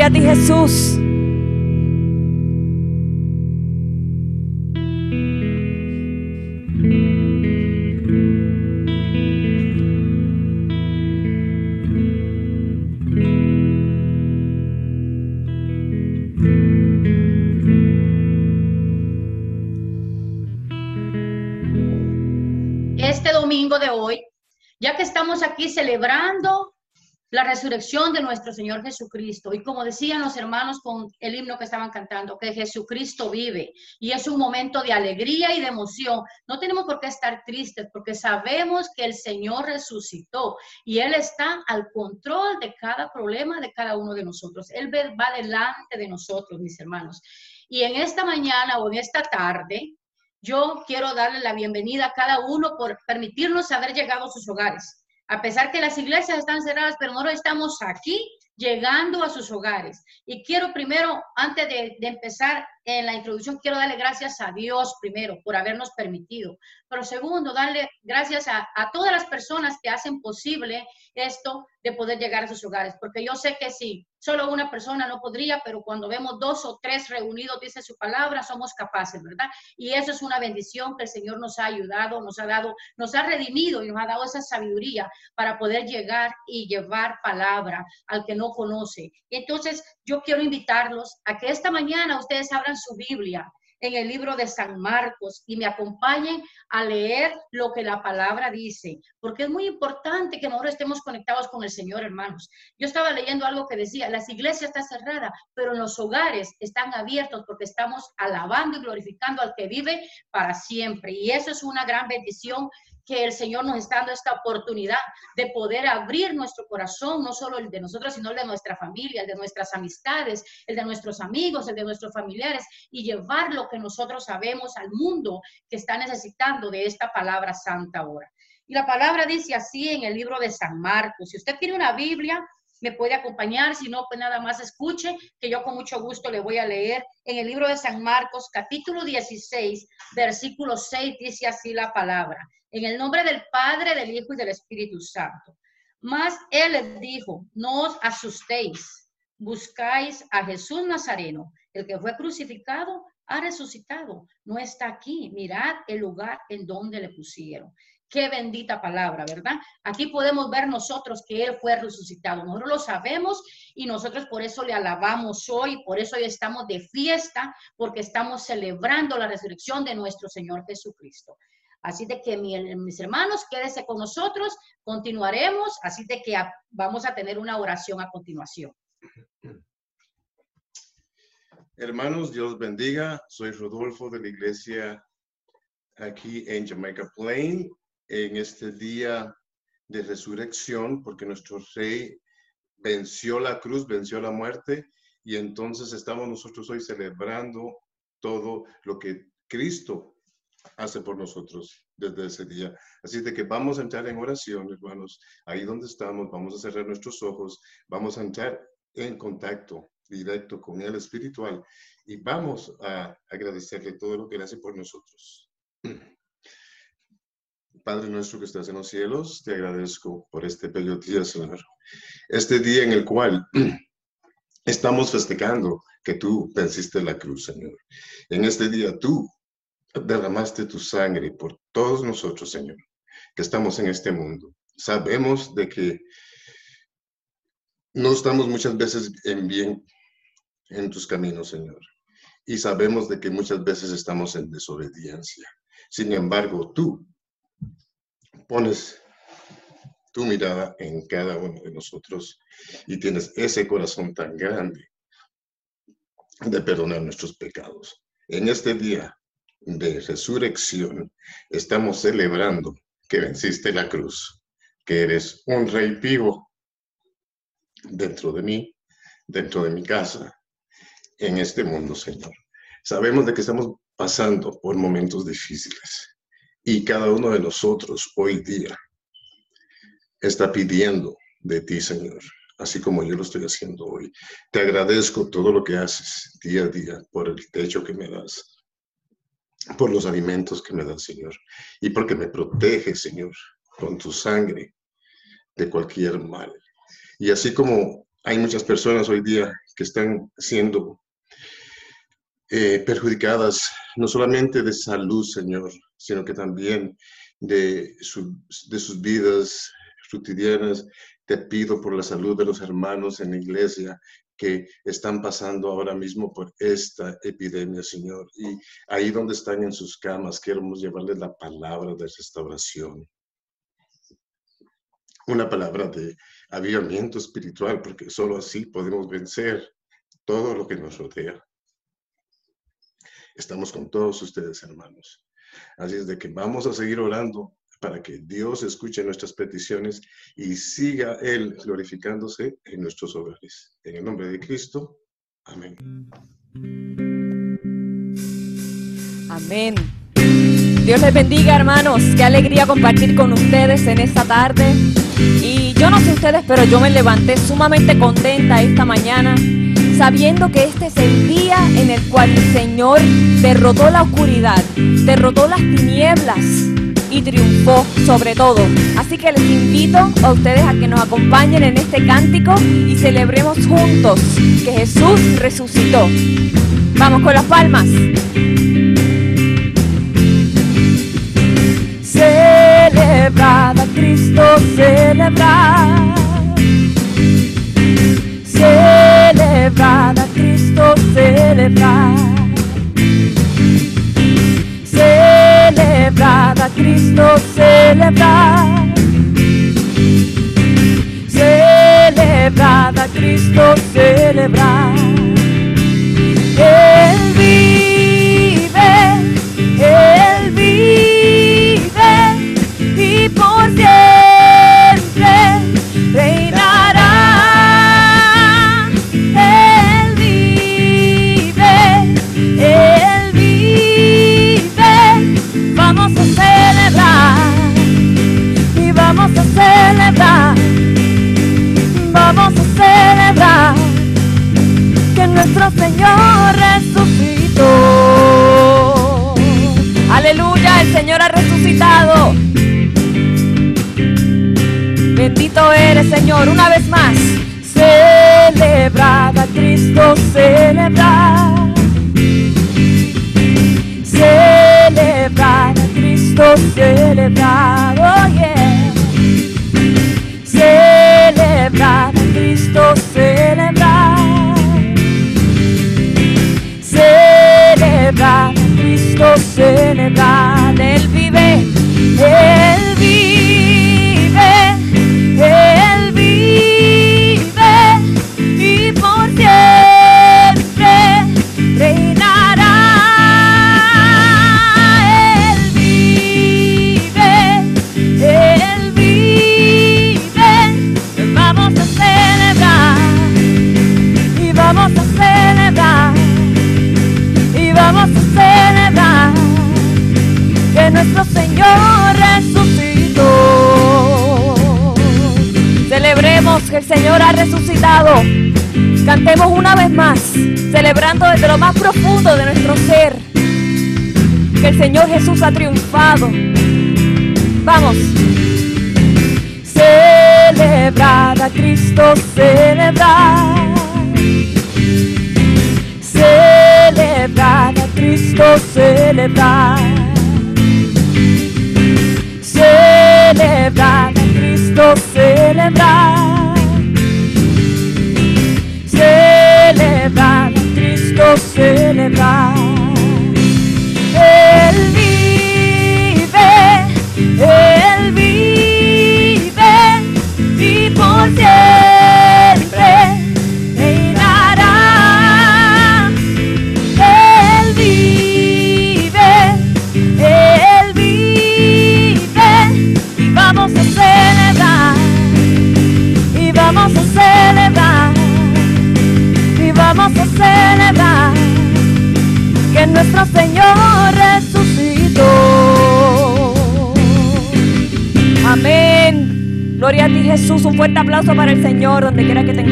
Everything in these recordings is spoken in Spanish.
Gloria Jesús. este domingo de hoy, ya que estamos aquí celebrando la resurrección de nuestro Señor Jesucristo. Y como decían los hermanos con el himno que estaban cantando, que Jesucristo vive y es un momento de alegría y de emoción. No tenemos por qué estar tristes porque sabemos que el Señor resucitó y Él está al control de cada problema de cada uno de nosotros. Él va delante de nosotros, mis hermanos. Y en esta mañana o en esta tarde, yo quiero darle la bienvenida a cada uno por permitirnos haber llegado a sus hogares. A pesar que las iglesias están cerradas, pero nosotros estamos aquí llegando a sus hogares. Y quiero primero, antes de, de, empezar en la introducción, quiero darle gracias a Dios primero por habernos permitido. Pero segundo, darle gracias a, todas las personas que hacen posible esto de poder llegar a sus hogares. Porque yo sé que si solo una persona no podría, pero cuando vemos dos o tres reunidos, dice su palabra, somos capaces, ¿verdad? Y eso es una bendición que el Señor nos ha ayudado, nos ha dado, nos ha redimido y nos ha dado esa sabiduría para poder llegar y llevar palabra al que no conoce. Entonces, yo quiero invitarlos a que esta mañana ustedes abran su Biblia en el libro de San Marcos y me acompañen a leer lo que la palabra dice, porque es muy importante que nosotros estemos conectados con el Señor, hermanos. Yo estaba leyendo algo que decía, las iglesias están cerradas, pero los hogares están abiertos porque estamos alabando y glorificando al que vive para siempre. Y eso es una gran bendición que el Señor nos está dando esta oportunidad de poder abrir nuestro corazón, no solo el de nosotros, sino el de nuestra familia, el de nuestras amistades, el de nuestros amigos, el de nuestros familiares, y llevar lo que nosotros sabemos al mundo que está necesitando de esta palabra santa ahora. Y la palabra dice así en el libro de San Marcos. Si usted tiene una Biblia, me puede acompañar, si no, pues nada más escuche, que yo con mucho gusto le voy a leer en el libro de San Marcos, capítulo 16, versículo 6, dice así la palabra. En el nombre del Padre, del Hijo y del Espíritu Santo. Mas él les dijo, no os asustéis, buscáis a Jesús Nazareno, el que fue crucificado, ha resucitado, no está aquí, mirad el lugar en donde le pusieron. Qué bendita palabra, ¿verdad? Aquí podemos ver nosotros que Él fue resucitado. Nosotros lo sabemos y nosotros por eso le alabamos hoy, por eso hoy estamos de fiesta, porque estamos celebrando la resurrección de nuestro Señor Jesucristo. Así de que mis hermanos, quédese con nosotros, continuaremos, así de que vamos a tener una oración a continuación. Hermanos, Dios bendiga. Soy Rodolfo de la iglesia aquí en Jamaica Plain en este día de resurrección, porque nuestro rey venció la cruz, venció la muerte, y entonces estamos nosotros hoy celebrando todo lo que Cristo hace por nosotros desde ese día. Así de que vamos a entrar en oración, hermanos, ahí donde estamos, vamos a cerrar nuestros ojos, vamos a entrar en contacto directo con el espiritual y vamos a agradecerle todo lo que él hace por nosotros. Padre nuestro que estás en los cielos, te agradezco por este bello día, Señor. Este día en el cual estamos festejando que tú venciste la cruz, Señor. En este día tú derramaste tu sangre por todos nosotros, Señor, que estamos en este mundo. Sabemos de que no estamos muchas veces en bien en tus caminos, Señor. Y sabemos de que muchas veces estamos en desobediencia. Sin embargo, tú pones tu mirada en cada uno de nosotros y tienes ese corazón tan grande de perdonar nuestros pecados. En este día de resurrección estamos celebrando que venciste la cruz, que eres un rey vivo dentro de mí, dentro de mi casa, en este mundo, Señor. Sabemos de que estamos pasando por momentos difíciles y cada uno de nosotros hoy día está pidiendo de ti, Señor, así como yo lo estoy haciendo hoy. Te agradezco todo lo que haces día a día por el techo que me das, por los alimentos que me das, Señor, y porque me proteges, Señor, con tu sangre de cualquier mal. Y así como hay muchas personas hoy día que están siendo eh, perjudicadas no solamente de salud, Señor, sino que también de, de sus vidas cotidianas. Te pido por la salud de los hermanos en la iglesia que están pasando ahora mismo por esta epidemia, Señor. Y ahí donde están en sus camas, queremos llevarles la palabra de restauración. Una palabra de avivamiento espiritual, porque solo así podemos vencer todo lo que nos rodea. Estamos con todos ustedes, hermanos. Así es de que vamos a seguir orando para que Dios escuche nuestras peticiones y siga Él glorificándose en nuestros hogares. En el nombre de Cristo. Amén. Amén. Dios les bendiga, hermanos. Qué alegría compartir con ustedes en esta tarde. Y yo no sé ustedes, pero yo me levanté sumamente contenta esta mañana sabiendo que este es el día en el cual el Señor derrotó la oscuridad, derrotó las tinieblas y triunfó sobre todo. Así que les invito a ustedes a que nos acompañen en este cántico y celebremos juntos que Jesús resucitó. Vamos con las palmas. Celebrada Cristo, celebrar Cristo celebrar. Celebrada Cristo celebrar. Celebrada Cristo celebrar. Eres, Señor, una vez más. Celebrada Cristo, celebrar. Celebrada Cristo, celebrar. Oh, yeah. Cristo, celebrar. Celebrada Cristo, celebrar. El Señor ha resucitado. Cantemos una vez más, celebrando desde lo más profundo de nuestro ser que el Señor Jesús ha triunfado. Vamos. Celebrar a Cristo, celebrar. Celebrar Cristo, celebrar. Celebrar Cristo, celebrar.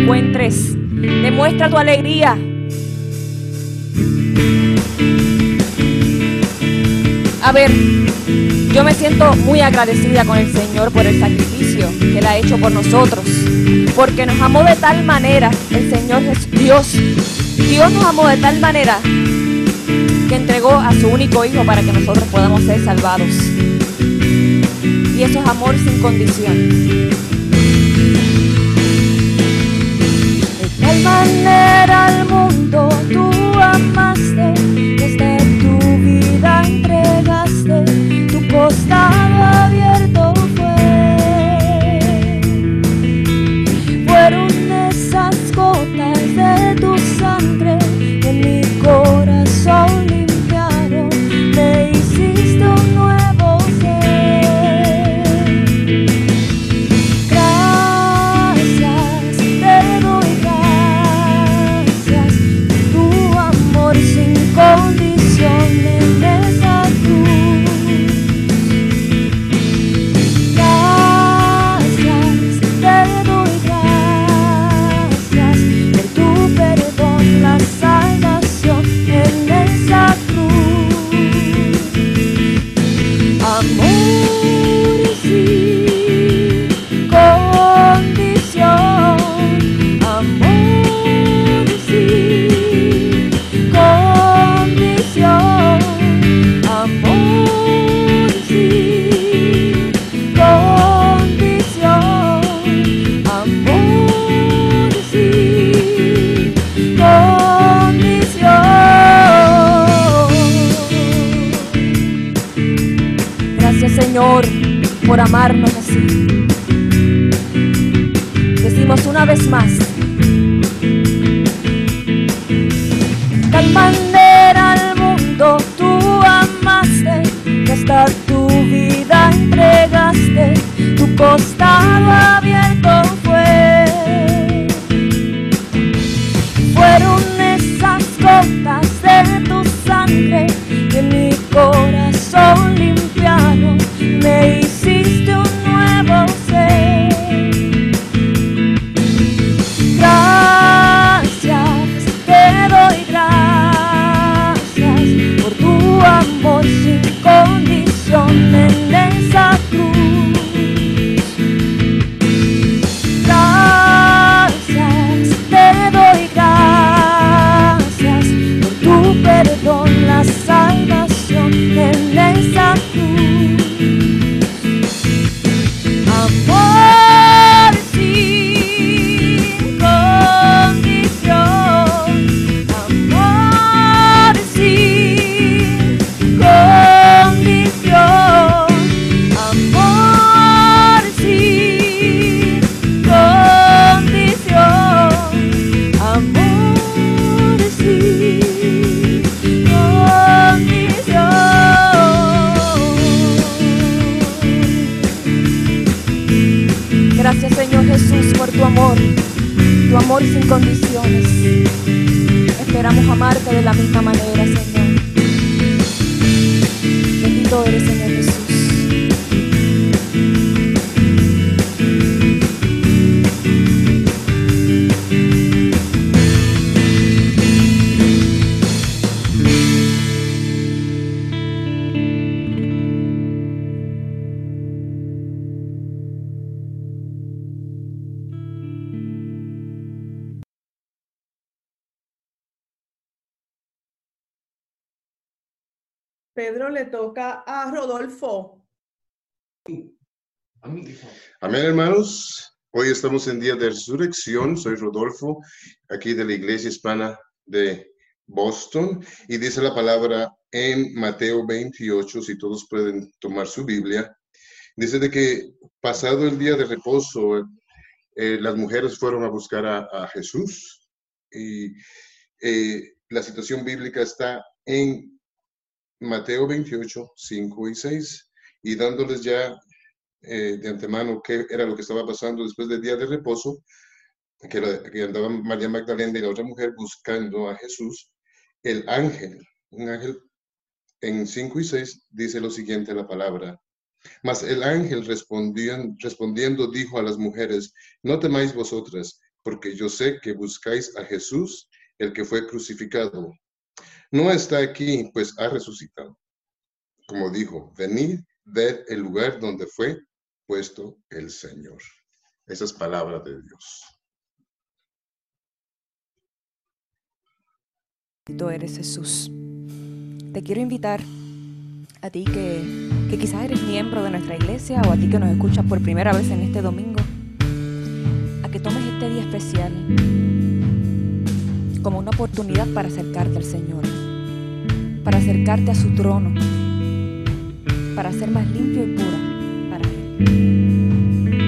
Demuestra tu alegría. A ver, yo me siento muy agradecida con el Señor por el sacrificio que Él ha hecho por nosotros. Porque nos amó de tal manera, el Señor Jesús, Dios, Dios nos amó de tal manera que entregó a su único hijo para que nosotros podamos ser salvados. Y eso es amor sin condición. Manera al mundo tú amaste, desde tu vida entregaste, tu costado abierto Pedro le toca a Rodolfo. Amén, hermanos. Hoy estamos en día de resurrección. Soy Rodolfo, aquí de la Iglesia Hispana de Boston. Y dice la palabra en Mateo 28, si todos pueden tomar su Biblia. Dice de que pasado el día de reposo, eh, las mujeres fueron a buscar a, Jesús. Y eh, la situación bíblica está en Mateo 28, 5 y 6. Y dándoles ya eh, de antemano qué era lo que estaba pasando después del día de reposo, que, la- que andaban María Magdalena y la otra mujer buscando a Jesús, el ángel, un ángel en 5 y 6 dice lo siguiente la palabra. Mas el ángel respondiendo dijo a las mujeres, no temáis vosotras, porque yo sé que buscáis a Jesús, el que fue crucificado. No está aquí, pues ha resucitado. Como dijo, venid, ved el lugar donde fue puesto el Señor. Esas palabras de Dios. Bendito eres Jesús. Te quiero invitar a ti que quizás eres miembro de nuestra iglesia o a ti que nos escuchas por primera vez en este domingo, a que tomes este día especial como una oportunidad para acercarte al Señor, para acercarte a su trono, para ser más limpio y pura para Él.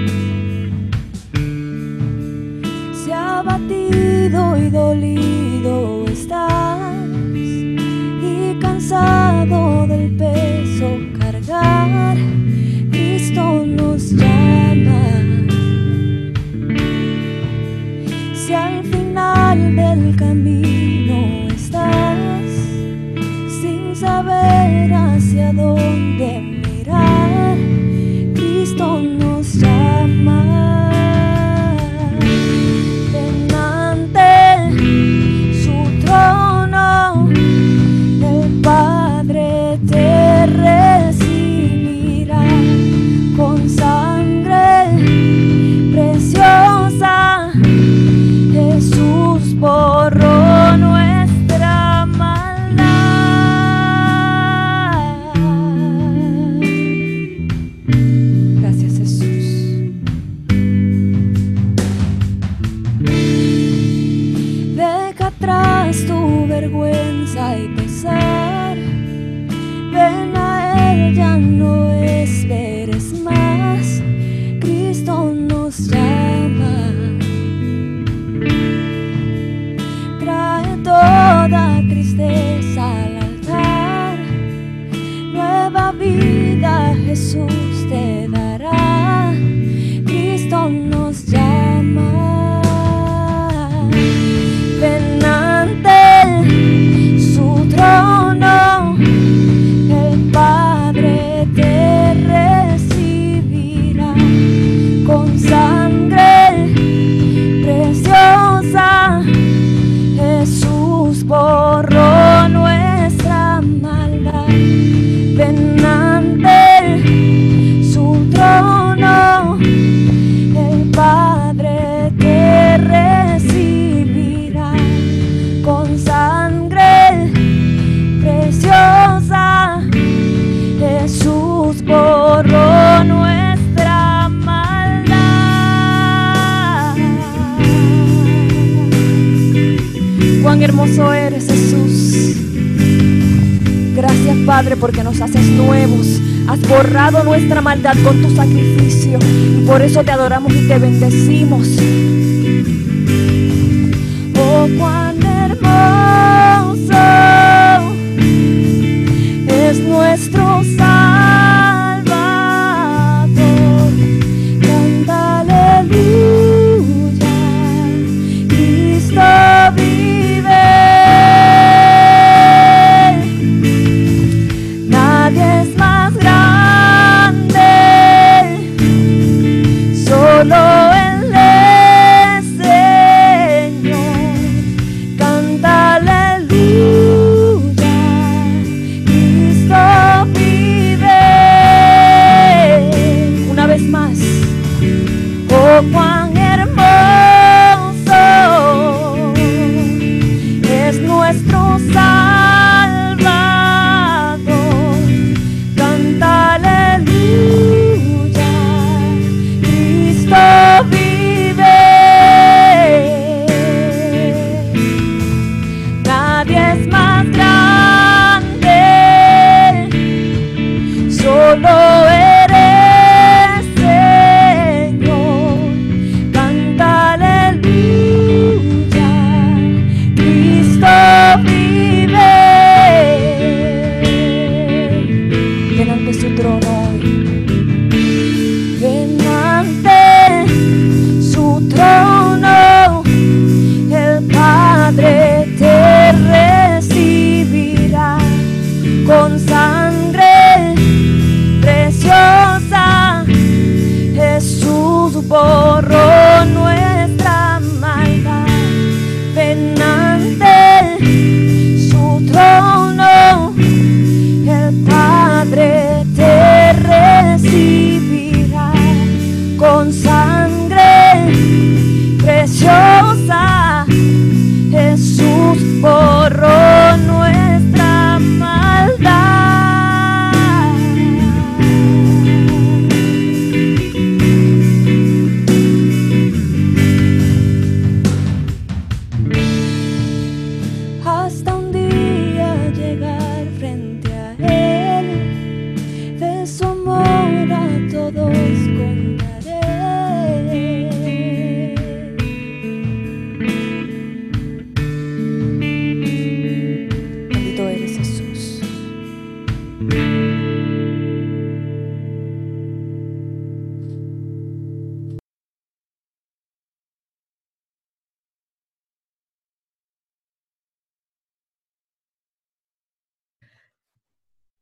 Se ha abatido y dolido estás y cansado del peso cargar, Cristo nos llama. Hacia dónde con tu sacrificio. Y por eso te adoramos y te bendecimos.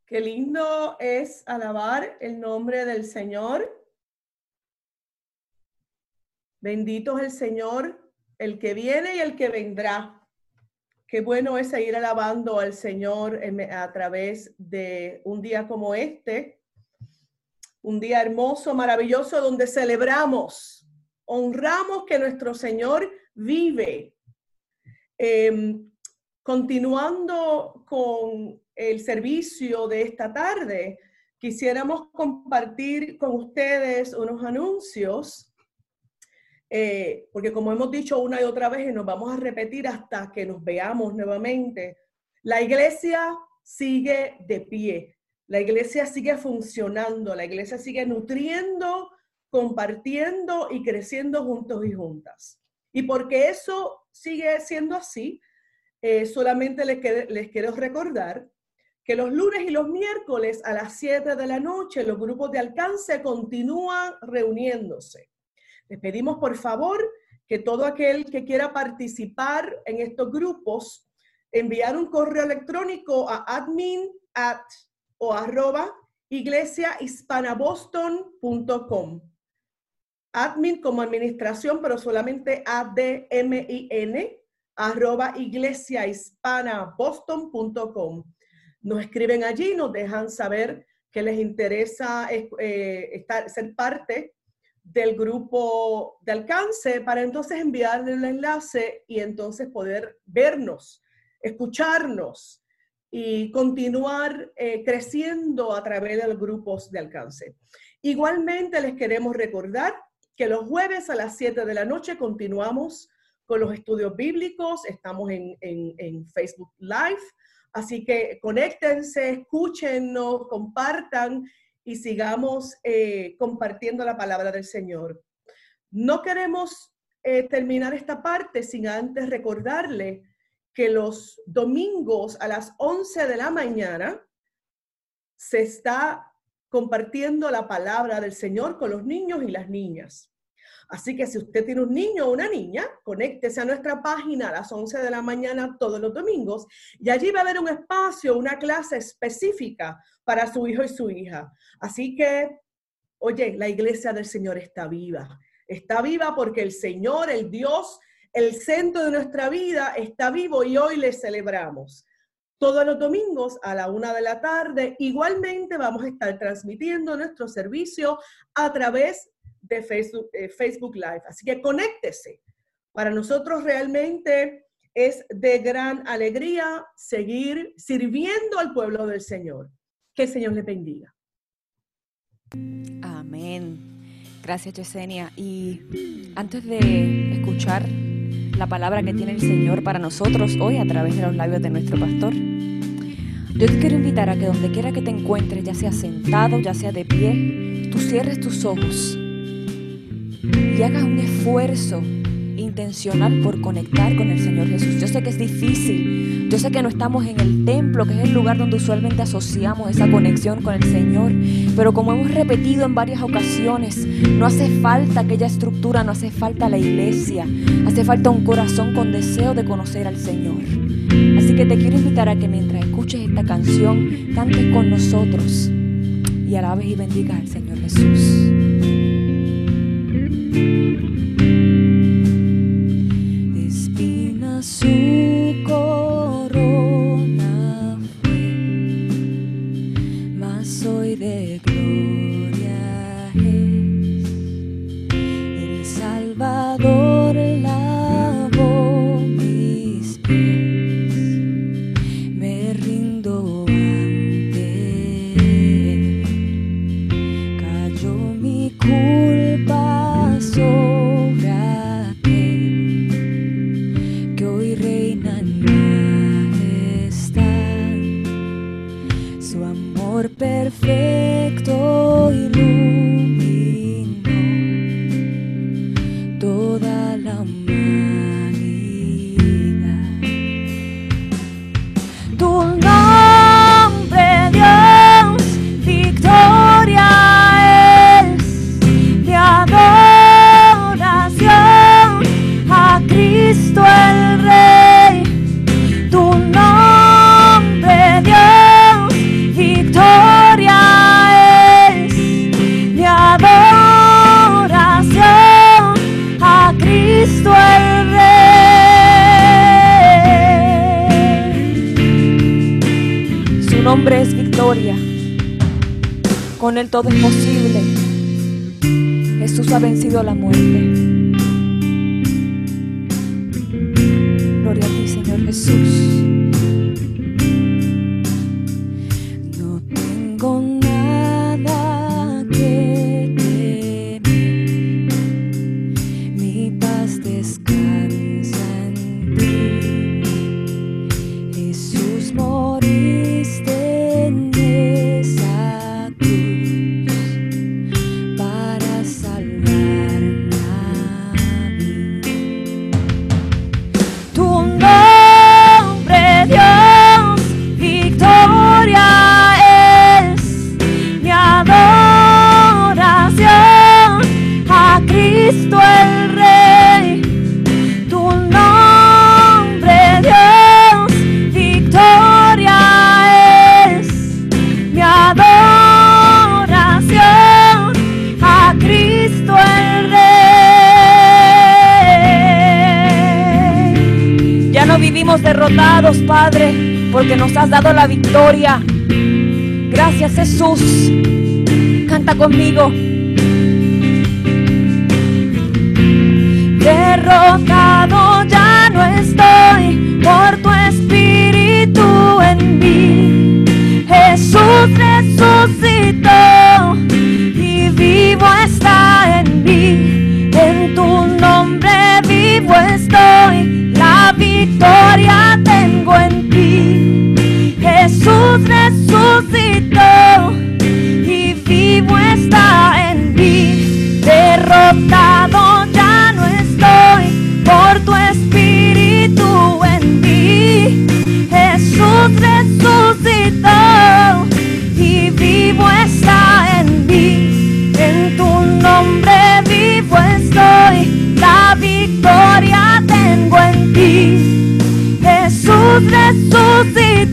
Qué lindo es alabar el nombre del Señor. Bendito es el Señor, el que viene y el que vendrá. Qué bueno es seguir alabando al Señor a través de un día como este, un día hermoso, maravilloso, donde celebramos, honramos que nuestro Señor vive. Em, continuando con el servicio de esta tarde, quisiéramos compartir con ustedes unos anuncios, eh, porque como hemos dicho una y otra vez y nos vamos a repetir hasta que nos veamos nuevamente, la iglesia sigue de pie, la iglesia sigue funcionando, la iglesia sigue nutriendo, compartiendo y creciendo juntos y juntas. Y porque eso sigue siendo así, eh, solamente les, les quiero recordar que los lunes y los miércoles a las 7 de la noche los grupos de alcance continúan reuniéndose. Les pedimos por favor que todo aquel que quiera participar en estos grupos, enviar un correo electrónico a admin at o arroba iglesiahispanaboston.com. Admin como administración, pero solamente A-D-M-I-N, arroba iglesiahispanaboston.com nos escriben allí, nos dejan saber que les interesa eh, estar, ser parte del grupo de alcance para entonces enviarle el enlace y entonces poder vernos, escucharnos y continuar eh, creciendo a través de los grupos de alcance. Igualmente les queremos recordar que los jueves a las 7 de la noche continuamos con los estudios bíblicos, estamos en, en Facebook Live Así que conéctense, escúchenos, compartan y sigamos eh, compartiendo la palabra del Señor. No queremos eh, terminar esta parte sin antes recordarle que los domingos a las 11 de la mañana se está compartiendo la palabra del Señor con los niños y las niñas. Así que si usted tiene un niño o una niña, conéctese a nuestra página a las 11 de la mañana todos los domingos y allí va a haber un espacio, una clase específica para su hijo y su hija. Así que, oye, la iglesia del Señor está viva. Está viva porque el Señor, el Dios, el centro de nuestra vida está vivo y hoy le celebramos. Todos los domingos a la una de la tarde, igualmente vamos a estar transmitiendo nuestro servicio a través de Facebook, eh, Facebook Live. Así que conéctese. Para nosotros realmente es de gran alegría seguir sirviendo al pueblo del Señor. Que el Señor le bendiga. Amén. Gracias, Yesenia. Y antes de escuchar la palabra que tiene el Señor para nosotros hoy a través de los labios de nuestro pastor, yo te quiero invitar a que donde quiera que te encuentres, ya sea sentado, ya sea de pie, tú cierres tus ojos y hagas un esfuerzo intencional por conectar con el Señor Jesús. Yo sé que es difícil, yo sé que no estamos en el templo, que es el lugar donde usualmente asociamos esa conexión con el Señor, pero como hemos repetido en varias ocasiones, no hace falta aquella estructura, no hace falta la iglesia, hace falta un corazón con deseo de conocer al Señor. Así que te quiero invitar a que mientras escuches esta canción, cantes con nosotros y alabes y bendiga al Señor Jesús. Espina su corazón. Jesús. Canta conmigo. Derrotado ya no estoy por tu espíritu en mí. Jesús resucitó y vivo está en mí. En tu nombre vivo estoy, la victoria Derrotado ya no estoy por tu espíritu en mí. Jesús resucitó y vivo está en mí. En tu nombre vivo estoy, la victoria tengo en ti. Jesús resucitó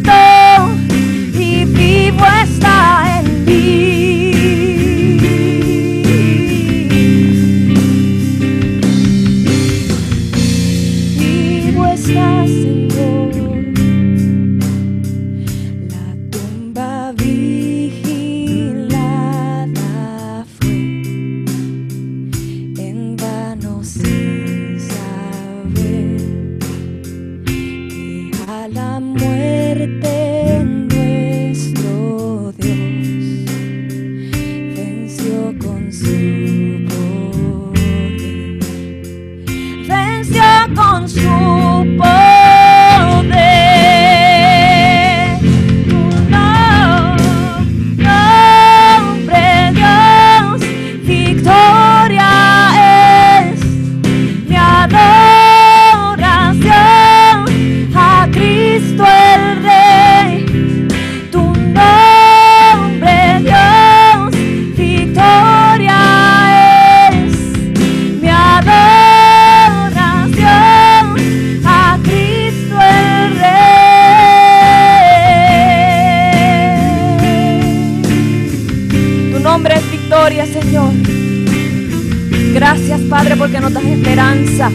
Gracias, Padre, porque nos das esperanza.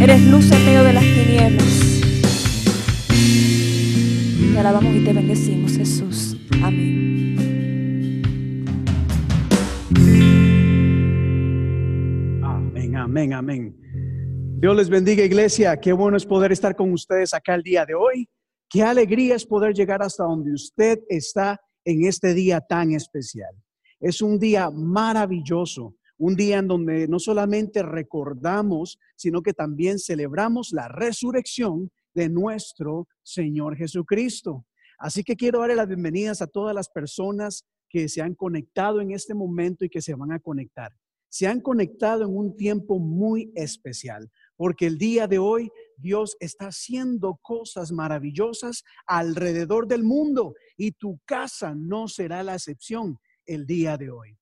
Eres luz en medio de las tinieblas. Te alabamos y te bendecimos, Jesús. Amén. Amén, amén, amén. Dios les bendiga, iglesia. Qué bueno es poder estar con ustedes acá el día de hoy. Qué alegría es poder llegar hasta donde usted está en este día tan especial. Es un día maravilloso, un día en donde no solamente recordamos, sino que también celebramos la resurrección de nuestro Señor Jesucristo. Así que quiero darle las bienvenidas a todas las personas que se han conectado en este momento y que se van a conectar. Se han conectado en un tiempo muy especial, porque el día de hoy Dios está haciendo cosas maravillosas alrededor del mundo y tu casa no será la excepción el día de hoy.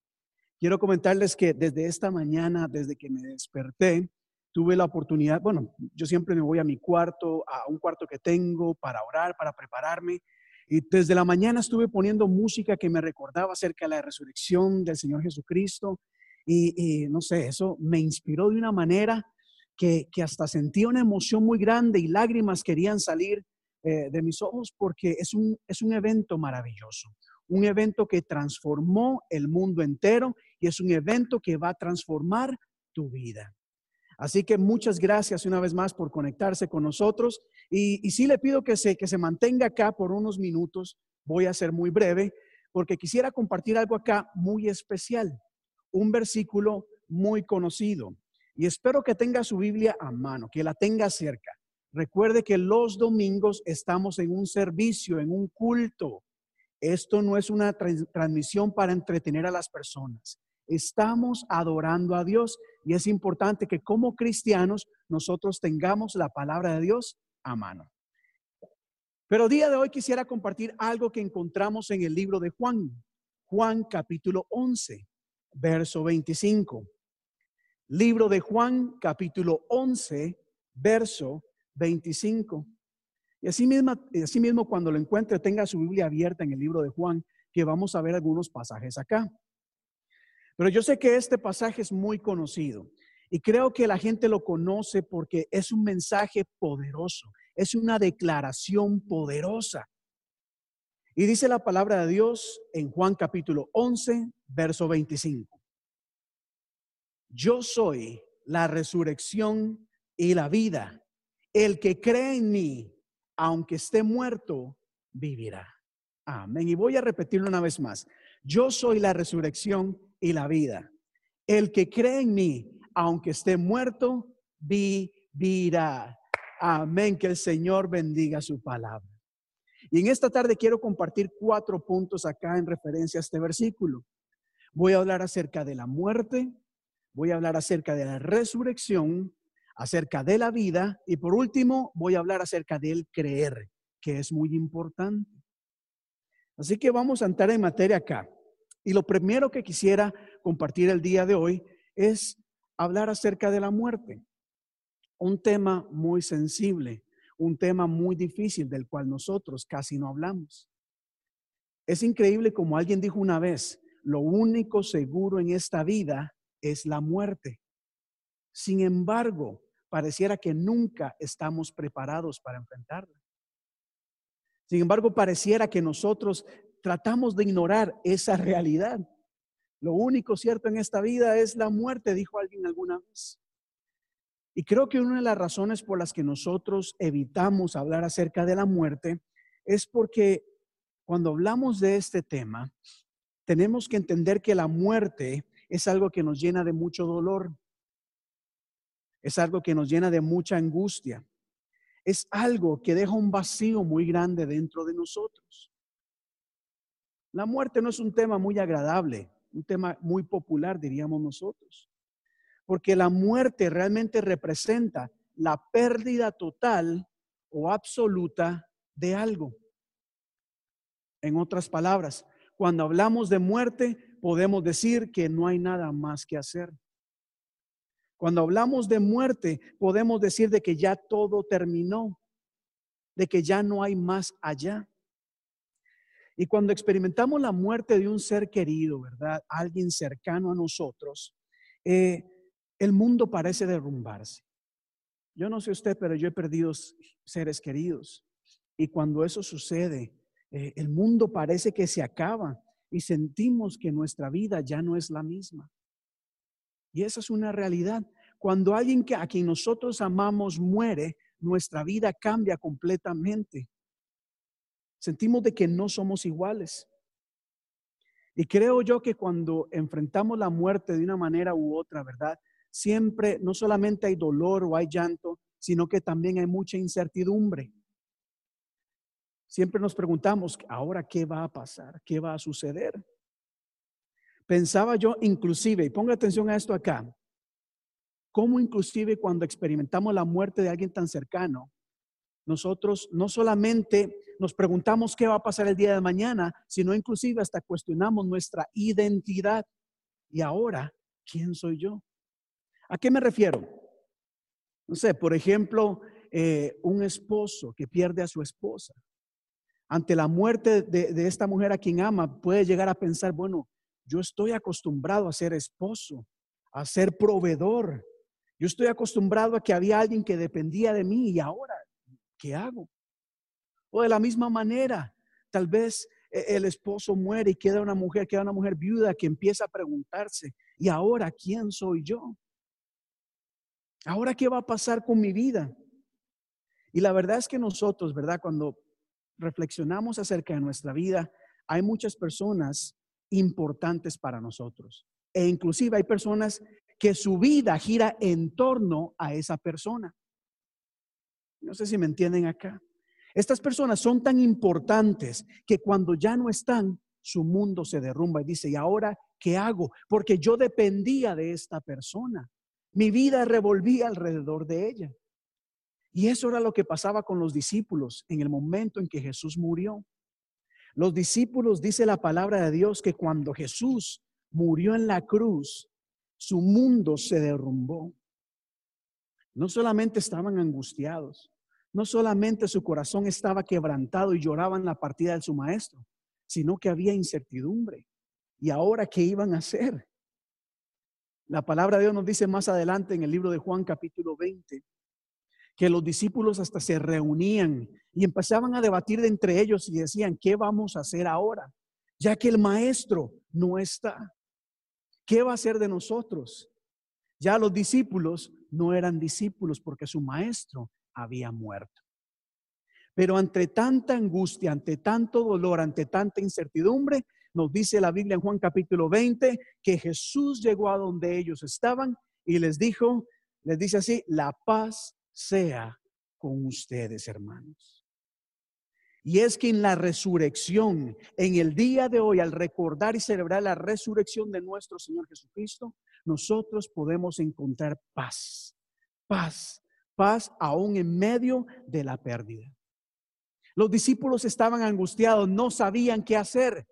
Quiero comentarles que desde esta mañana, desde que me desperté, tuve la oportunidad, bueno, yo siempre me voy a mi cuarto, a un cuarto que tengo para orar, para prepararme. Y desde la mañana estuve poniendo música que me recordaba acerca de la resurrección del Señor Jesucristo. Y, y no sé, eso me inspiró de una manera que, que hasta sentía una emoción muy grande y lágrimas querían salir eh, de mis ojos porque es un, es un evento maravilloso, un evento que transformó el mundo entero y es un evento que va a transformar tu vida. Así que muchas gracias una vez más por conectarse con nosotros y, y sí le pido que se, que se mantenga acá por unos minutos. Voy a ser muy breve porque quisiera compartir algo acá muy especial, un versículo muy conocido. Y espero que tenga su Biblia a mano, que la tenga cerca. Recuerde que los domingos estamos en un servicio, en un culto. Esto no es una transmisión para entretener a las personas. Estamos adorando a Dios y es importante que como cristianos nosotros tengamos la palabra de Dios a mano. Pero día de hoy quisiera compartir algo que encontramos en el libro de Juan, Juan capítulo 11, verso 25. Libro de Juan, capítulo 11, verso 25. Y así mismo, así mismo cuando lo encuentre, tenga su Biblia abierta en el libro de Juan, que vamos a ver algunos pasajes acá. Pero yo sé que este pasaje es muy conocido y creo que la gente lo conoce porque es un mensaje poderoso, es una declaración poderosa. Y dice la palabra de Dios en Juan capítulo 11, verso 25 yo soy la resurrección y la vida. El que cree en mí, aunque esté muerto, vivirá. Amén. Y voy a repetirlo una vez más. Yo soy la resurrección y la vida. El que cree en mí, aunque esté muerto, vivirá. Amén. Que el Señor bendiga su palabra. Y en esta tarde quiero compartir cuatro puntos acá en referencia a este versículo. Voy a hablar acerca de la muerte, voy a hablar acerca de la resurrección, acerca de la vida y por último voy a hablar acerca del creer, que es muy importante. Así que vamos a entrar en materia acá. Y lo primero que quisiera compartir el día de hoy es hablar acerca de la muerte. Un tema muy sensible, un tema muy difícil del cual nosotros casi no hablamos. Es increíble como alguien dijo una vez, lo único seguro en esta vida es la muerte. Sin embargo, pareciera que nunca estamos preparados para enfrentarla. Sin embargo, pareciera que nosotros tratamos de ignorar esa realidad. Lo único cierto en esta vida es la muerte, dijo alguien alguna vez. Y creo que una de las razones por las que nosotros evitamos hablar acerca de la muerte es porque cuando hablamos de este tema, tenemos que entender que la muerte es algo que nos llena de mucho dolor. Es algo que nos llena de mucha angustia. Es algo que deja un vacío muy grande dentro de nosotros. La muerte no es un tema muy agradable, un tema muy popular, diríamos nosotros. Porque la muerte realmente representa la pérdida total o absoluta de algo. En otras palabras, cuando hablamos de muerte, podemos decir que no hay nada más que hacer. Cuando hablamos de muerte, podemos decir de que ya todo terminó, de que ya no hay más allá. Y cuando experimentamos la muerte de un ser querido, ¿verdad? Alguien cercano a nosotros, eh, el mundo parece derrumbarse. Yo no sé usted, pero yo he perdido seres queridos. Y cuando eso sucede, eh, el mundo parece que se acaba y sentimos que nuestra vida ya no es la misma. Y esa es una realidad. Cuando alguien que a quien nosotros amamos muere, nuestra vida cambia completamente. Sentimos de que no somos iguales. Y creo yo que cuando enfrentamos la muerte de una manera u otra, ¿verdad? Siempre no solamente hay dolor o hay llanto, sino que también hay mucha incertidumbre. Siempre nos preguntamos, ahora qué va a pasar, qué va a suceder. Pensaba yo inclusive, y ponga atención a esto acá, cómo inclusive cuando experimentamos la muerte de alguien tan cercano, nosotros no solamente nos preguntamos qué va a pasar el día de mañana, sino inclusive hasta cuestionamos nuestra identidad. Y ahora, ¿quién soy yo? ¿A qué me refiero? No sé, por ejemplo, eh, un esposo que pierde a su esposa ante la muerte de, esta mujer a quien ama, puede llegar a pensar, bueno, yo estoy acostumbrado a ser esposo, a ser proveedor. Yo estoy acostumbrado a que había alguien que dependía de mí y ahora, ¿qué hago? O de la misma manera, tal vez e, el esposo muere y queda una mujer, queda una mujer viuda que empieza a preguntarse, ¿y ahora quién soy yo? ¿Ahora qué va a pasar con mi vida? Y la verdad es que nosotros, ¿verdad? Cuando reflexionamos acerca de nuestra vida, hay muchas personas importantes para nosotros. E inclusive hay personas que su vida gira en torno a esa persona. No sé si me entienden acá. Estas personas son tan importantes que cuando ya no están, su mundo se derrumba y dice, ¿y ahora qué hago? Porque yo dependía de esta persona. Mi vida revolvía alrededor de ella. Y eso era lo que pasaba con los discípulos en el momento en que Jesús murió. Los discípulos, dice la palabra de Dios, que cuando Jesús murió en la cruz, su mundo se derrumbó. No solamente estaban angustiados, no solamente su corazón estaba quebrantado y lloraban la partida de su maestro, sino que había incertidumbre. ¿Y ahora qué iban a hacer? La palabra de Dios nos dice más adelante en el libro de Juan capítulo 20 que los discípulos hasta se reunían y empezaban a debatir entre ellos y decían, ¿qué vamos a hacer ahora? Ya que el maestro no está. ¿Qué va a hacer de nosotros? Ya los discípulos no eran discípulos porque su maestro había muerto. Pero ante tanta angustia, ante tanto dolor, ante tanta incertidumbre, nos dice la Biblia en Juan capítulo 20 que Jesús llegó a donde ellos estaban y les dijo, les dice así, la paz sea con ustedes, hermanos. Y es que en la resurrección, en el día de hoy, al recordar y celebrar la resurrección de nuestro Señor Jesucristo, nosotros podemos encontrar paz, paz, paz aún en medio de la pérdida. Los discípulos estaban angustiados, no sabían qué hacer.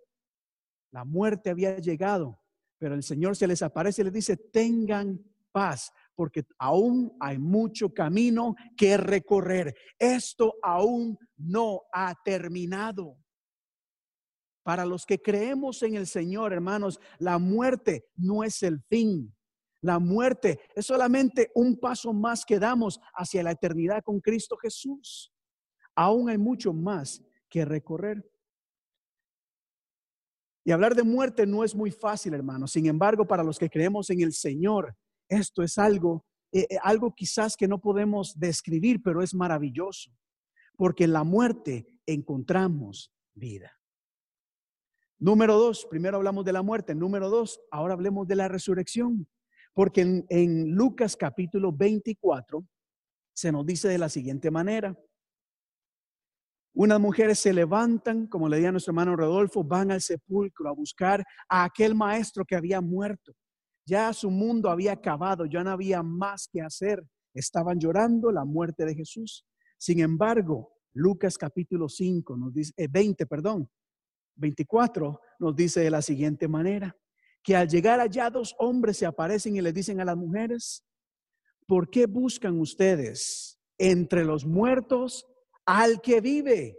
La muerte había llegado, pero el Señor se les aparece y les dice, tengan paz porque aún hay mucho camino que recorrer. Esto aún no ha terminado. Para los que creemos en el Señor, hermanos, la muerte no es el fin. La muerte es solamente un paso más que damos hacia la eternidad con Cristo Jesús. Aún hay mucho más que recorrer. Y hablar de muerte no es muy fácil, hermanos. Sin embargo, para los que creemos en el Señor, esto es algo, eh, eh, algo quizás que no podemos describir, pero es maravilloso, porque en la muerte encontramos vida. Número dos, primero hablamos de la muerte. Número dos, ahora hablemos de la resurrección. Porque en, Lucas capítulo 24 se nos dice de la siguiente manera. Unas mujeres se levantan, como le decía nuestro hermano Rodolfo, van al sepulcro a buscar a aquel maestro que había muerto. Ya su mundo había acabado, ya no había más que hacer. Estaban llorando la muerte de Jesús. Sin embargo, Lucas capítulo 5 nos dice, 20, eh, perdón, 24 nos dice de la siguiente manera, que al llegar allá dos hombres se aparecen y le dicen a las mujeres, ¿por qué buscan ustedes entre los muertos al que vive?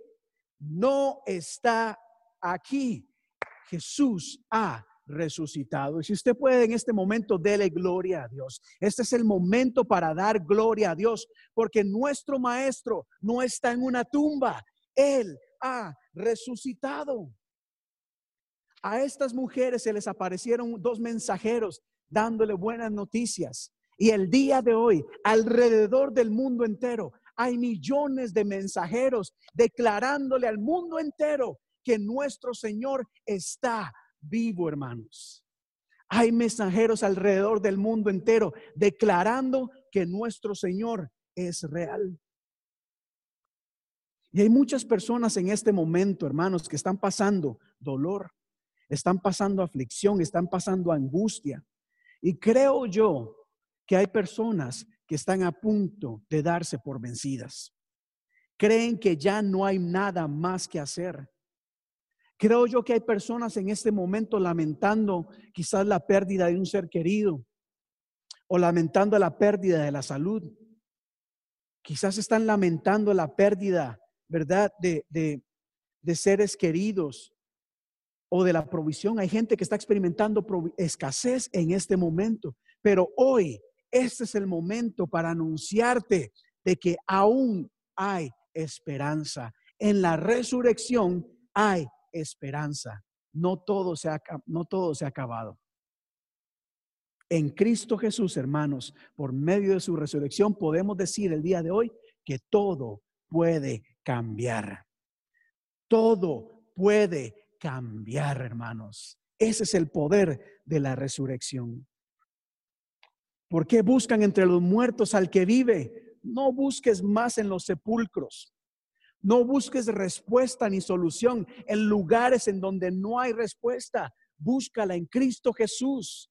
No está aquí. Jesús ha resucitado. Y si usted puede en este momento, dele gloria a Dios. Este es el momento para dar gloria a Dios, porque nuestro Maestro no está en una tumba, Él ha resucitado. A estas mujeres se les aparecieron dos mensajeros dándole buenas noticias. Y el día de hoy, alrededor del mundo entero, hay millones de mensajeros declarándole al mundo entero que nuestro Señor está vivo, hermanos. Hay mensajeros alrededor del mundo entero declarando que nuestro Señor es real. Y hay muchas personas en este momento, hermanos, que están pasando dolor, están pasando aflicción, están pasando angustia. Y creo yo que hay personas que están a punto de darse por vencidas. Creen que ya no hay nada más que hacer. Creo yo que hay personas en este momento lamentando quizás la pérdida de un ser querido o lamentando la pérdida de la salud. Quizás están lamentando la pérdida, ¿verdad?, de, de, seres queridos o de la provisión. Hay gente que está experimentando escasez en este momento, pero hoy este es el momento para anunciarte de que aún hay esperanza En la resurrección hay esperanza. No todo se ha, no todo se ha acabado. En Cristo Jesús, hermanos, por medio de su resurrección, podemos decir el día de hoy que todo puede cambiar. Todo puede cambiar, hermanos. Ese es el poder de la resurrección. ¿Por qué buscan entre los muertos al que vive? No busques más en los sepulcros. No busques respuesta ni solución en lugares en donde no hay respuesta. Búscala en Cristo Jesús.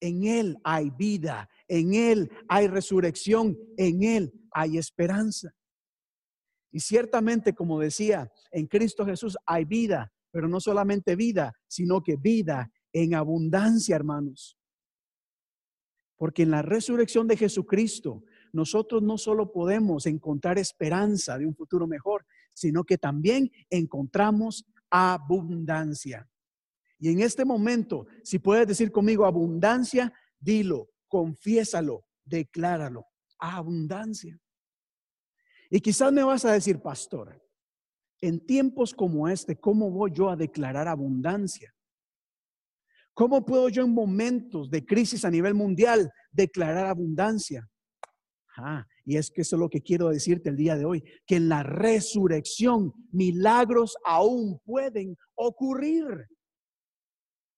En Él hay vida, en Él hay resurrección, en Él hay esperanza. Y ciertamente, como decía, en Cristo Jesús hay vida, pero no solamente vida, sino que vida en abundancia, hermanos. Porque en la resurrección de Jesucristo, nosotros no solo podemos encontrar esperanza de un futuro mejor, sino que también encontramos abundancia. Y en este momento, si puedes decir conmigo abundancia, dilo, confiésalo, decláralo. Abundancia. Y quizás me vas a decir, pastor, en tiempos como este, ¿cómo voy yo a declarar abundancia? ¿Cómo puedo yo en momentos de crisis a nivel mundial declarar abundancia? Ah, y es que eso es lo que quiero decirte el día de hoy, que en la resurrección milagros aún pueden ocurrir.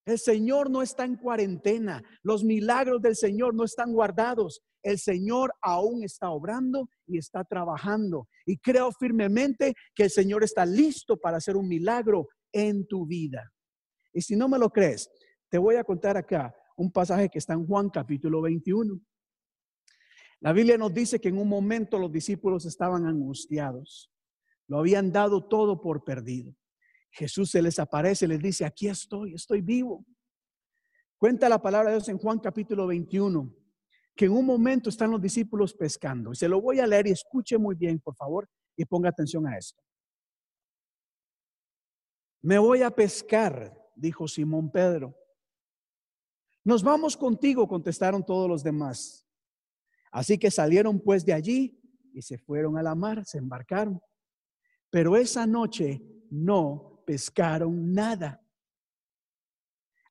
El Señor no está en cuarentena. Los milagros del Señor no están guardados. El Señor aún está obrando y está trabajando. Y creo firmemente que el Señor está listo para hacer un milagro en tu vida. Y si no me lo crees, te voy a contar acá un pasaje que está en Juan capítulo 21. La Biblia nos dice que en un momento los discípulos estaban angustiados. Lo habían dado todo por perdido. Jesús se les aparece, les dice, aquí estoy, estoy vivo. Cuenta la palabra de Dios en Juan capítulo 21, que en un momento están los discípulos pescando. Y se lo voy a leer y escuche muy bien, por favor, y ponga atención a esto. Me voy a pescar, dijo Simón Pedro. Nos vamos contigo, contestaron todos los demás. Así que salieron pues de allí y se fueron a la mar, se embarcaron. Pero esa noche no pescaron nada.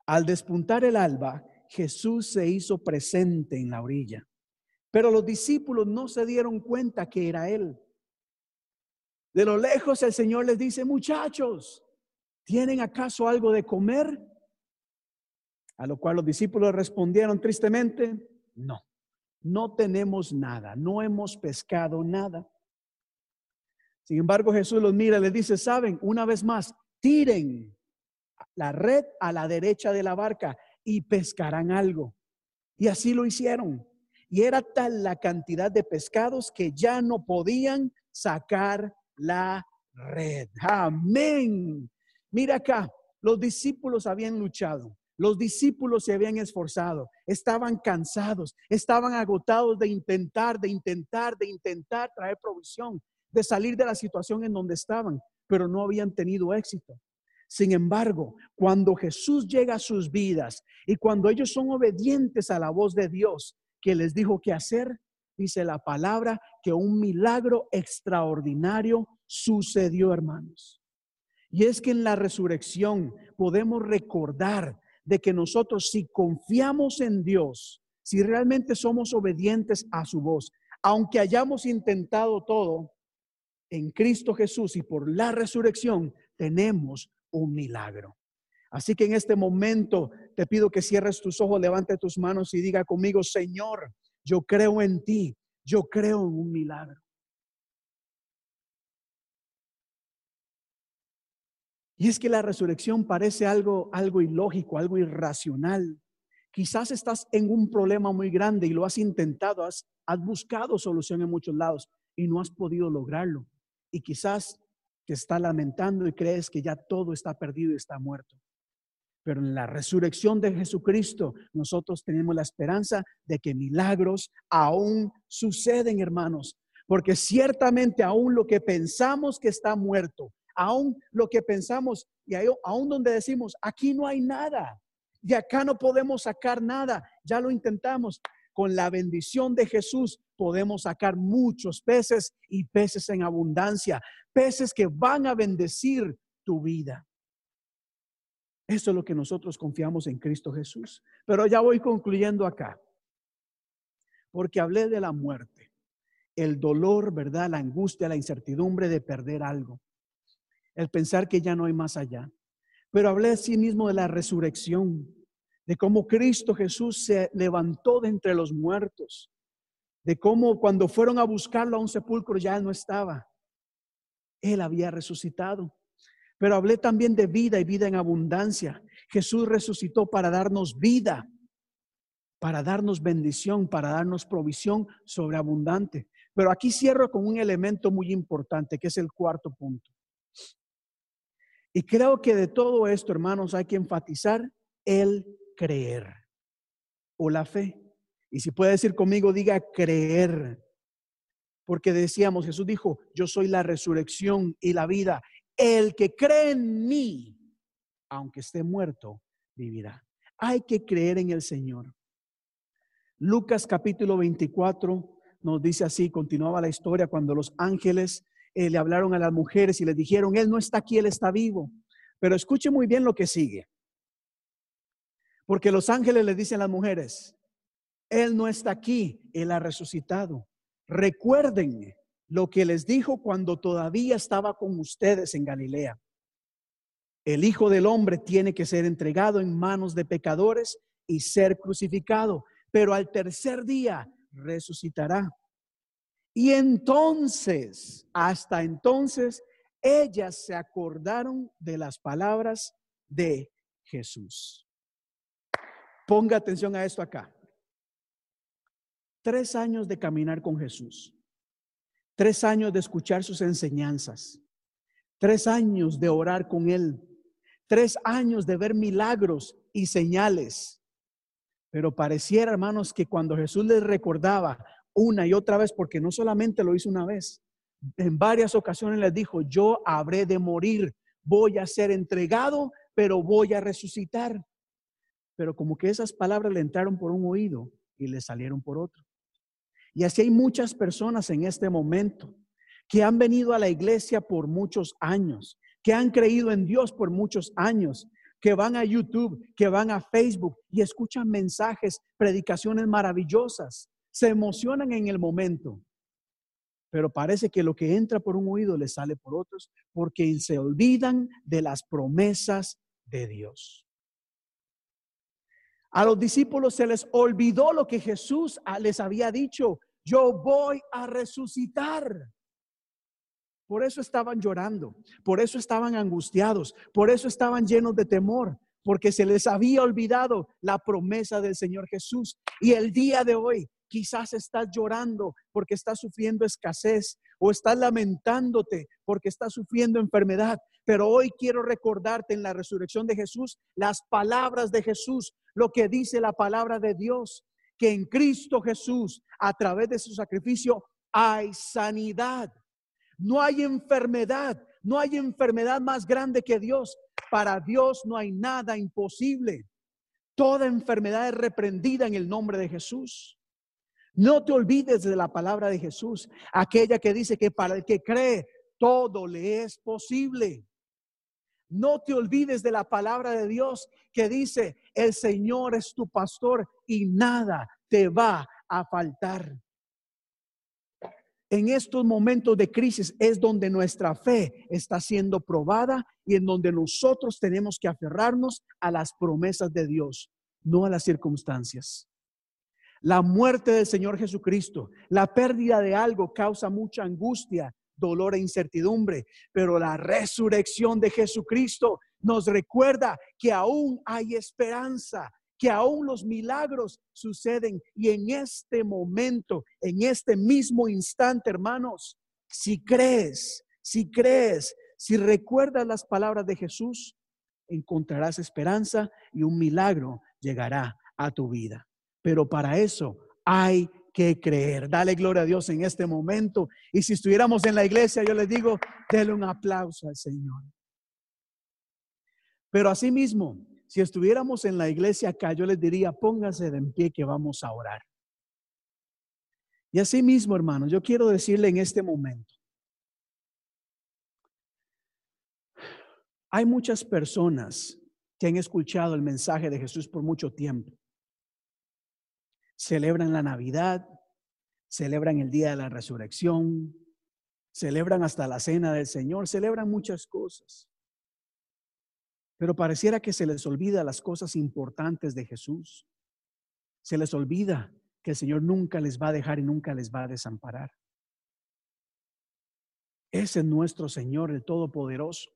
Al despuntar el alba, Jesús se hizo presente en la orilla, pero los discípulos no se dieron cuenta que era Él. De lo lejos el Señor les dice, muchachos, ¿tienen acaso algo de comer? A lo cual los discípulos respondieron tristemente, no, no tenemos nada, no hemos pescado nada. Sin embargo, Jesús los mira y les dice, saben, una vez más, tiren la red a la derecha de la barca y pescarán algo. Y así lo hicieron. Y era tal la cantidad de pescados que ya no podían sacar la red. Amén. Mira acá, los discípulos habían luchado. Los discípulos se habían esforzado, estaban cansados, estaban agotados de intentar, de intentar, de intentar traer provisión, de salir de la situación en donde estaban pero no habían tenido éxito. Sin embargo, cuando Jesús llega a sus vidas y cuando ellos son obedientes a la voz de Dios que les dijo qué hacer, dice la palabra que un milagro extraordinario sucedió, hermanos. Y es que en la resurrección podemos recordar de que nosotros si confiamos en Dios, si realmente somos obedientes a su voz, aunque hayamos intentado todo, en Cristo Jesús y por la resurrección tenemos un milagro. Así que en este momento te pido que cierres tus ojos, levante tus manos y diga conmigo, Señor, yo creo en ti, yo creo en un milagro. Y es que la resurrección parece algo, algo ilógico, algo irracional. Quizás estás en un problema muy grande y lo has intentado, has, has buscado solución en muchos lados y no has podido lograrlo y quizás te está lamentando y crees que ya todo está perdido y está muerto. Pero en la resurrección de Jesucristo nosotros tenemos la esperanza de que milagros aún suceden, hermanos. Porque ciertamente aún lo que pensamos que está muerto, aún lo que pensamos y aún donde decimos, aquí no hay nada, y acá no podemos sacar nada, ya lo intentamos, con la bendición de Jesús podemos sacar muchos peces y peces en abundancia, peces que van a bendecir tu vida. Eso es lo que nosotros confiamos en Cristo Jesús. Pero ya voy concluyendo acá, porque hablé de la muerte, el dolor, ¿verdad? La angustia, la incertidumbre de perder algo, el pensar que ya no hay más allá. Pero hablé así mismo de la resurrección, de cómo Cristo Jesús se levantó de entre los muertos, de cómo cuando fueron a buscarlo a un sepulcro ya no estaba. Él había resucitado. Pero hablé también de vida y vida en abundancia. Jesús resucitó para darnos vida, para darnos bendición, para darnos provisión sobreabundante. Pero aquí cierro con un elemento muy importante, que es el cuarto punto. Y creo que de todo esto, hermanos, hay que enfatizar el creer o la fe. Y si puede decir conmigo, diga creer. Porque decíamos, Jesús dijo, yo soy la resurrección y la vida. El que cree en mí, aunque esté muerto, vivirá. Hay que creer en el Señor. Lucas capítulo 24 nos dice así, continuaba la historia cuando los ángeles eh, le hablaron a las mujeres y les dijeron, Él no está aquí, Él está vivo. Pero escuche muy bien lo que sigue. Porque los ángeles le dicen a las mujeres, Él no está aquí, Él ha resucitado. Recuerden lo que les dijo cuando todavía estaba con ustedes en Galilea. El Hijo del Hombre tiene que ser entregado en manos de pecadores y ser crucificado, pero al tercer día resucitará. Y entonces, hasta entonces, ellas se acordaron de las palabras de Jesús. Ponga atención a esto acá. Tres años de caminar con Jesús. Tres años de escuchar sus enseñanzas. Tres años de orar con Él. Tres años de ver milagros y señales. Pero pareciera, hermanos, que cuando Jesús les recordaba una y otra vez, porque no solamente lo hizo una vez, en varias ocasiones les dijo, yo habré de morir, voy a ser entregado, pero voy a resucitar. Pero como que esas palabras le entraron por un oído y le salieron por otro. Y así hay muchas personas en este momento que han venido a la iglesia por muchos años, que han creído en Dios por muchos años, que van a YouTube, que van a Facebook y escuchan mensajes, predicaciones maravillosas, se emocionan en el momento, pero parece que lo que entra por un oído le sale por otros porque se olvidan de las promesas de Dios. A los discípulos se les olvidó lo que Jesús les había dicho yo voy a resucitar. Por eso estaban llorando, por eso estaban angustiados, por eso estaban llenos de temor, porque se les había olvidado la promesa del Señor Jesús. Y el día de hoy quizás estás llorando porque estás sufriendo escasez o estás lamentándote porque estás sufriendo enfermedad. Pero hoy quiero recordarte en la resurrección de Jesús las palabras de Jesús, lo que dice la palabra de Dios que en Cristo Jesús, a través de su sacrificio, hay sanidad. No hay enfermedad, no hay enfermedad más grande que Dios. Para Dios no hay nada imposible. Toda enfermedad es reprendida en el nombre de Jesús. No te olvides de la palabra de Jesús, aquella que dice que para el que cree, todo le es posible. No te olvides de la palabra de Dios que dice, el Señor es tu pastor y nada te va a faltar. En estos momentos de crisis es donde nuestra fe está siendo probada y en donde nosotros tenemos que aferrarnos a las promesas de Dios, no a las circunstancias. La muerte del Señor Jesucristo, la pérdida de algo causa mucha angustia, dolor e incertidumbre, pero la resurrección de Jesucristo nos recuerda que aún hay esperanza, que aún los milagros suceden y en este momento, en este mismo instante, hermanos, si crees, si crees, si recuerdas las palabras de Jesús, encontrarás esperanza y un milagro llegará a tu vida. Pero para eso hay que creer. Dale gloria a Dios en este momento. Y si estuviéramos en la iglesia, yo les digo, denle un aplauso al Señor. Pero asimismo, si estuviéramos en la iglesia acá, yo les diría, pónganse de pie que vamos a orar. Y así mismo, hermanos, yo quiero decirle en este momento, hay muchas personas que han escuchado el mensaje de Jesús por mucho tiempo. Celebran la Navidad, celebran el día de la resurrección, celebran hasta la cena del Señor, celebran muchas cosas. Pero pareciera que se les olvida las cosas importantes de Jesús. Se les olvida que el Señor nunca les va a dejar y nunca les va a desamparar. Ese es nuestro Señor, el Todopoderoso.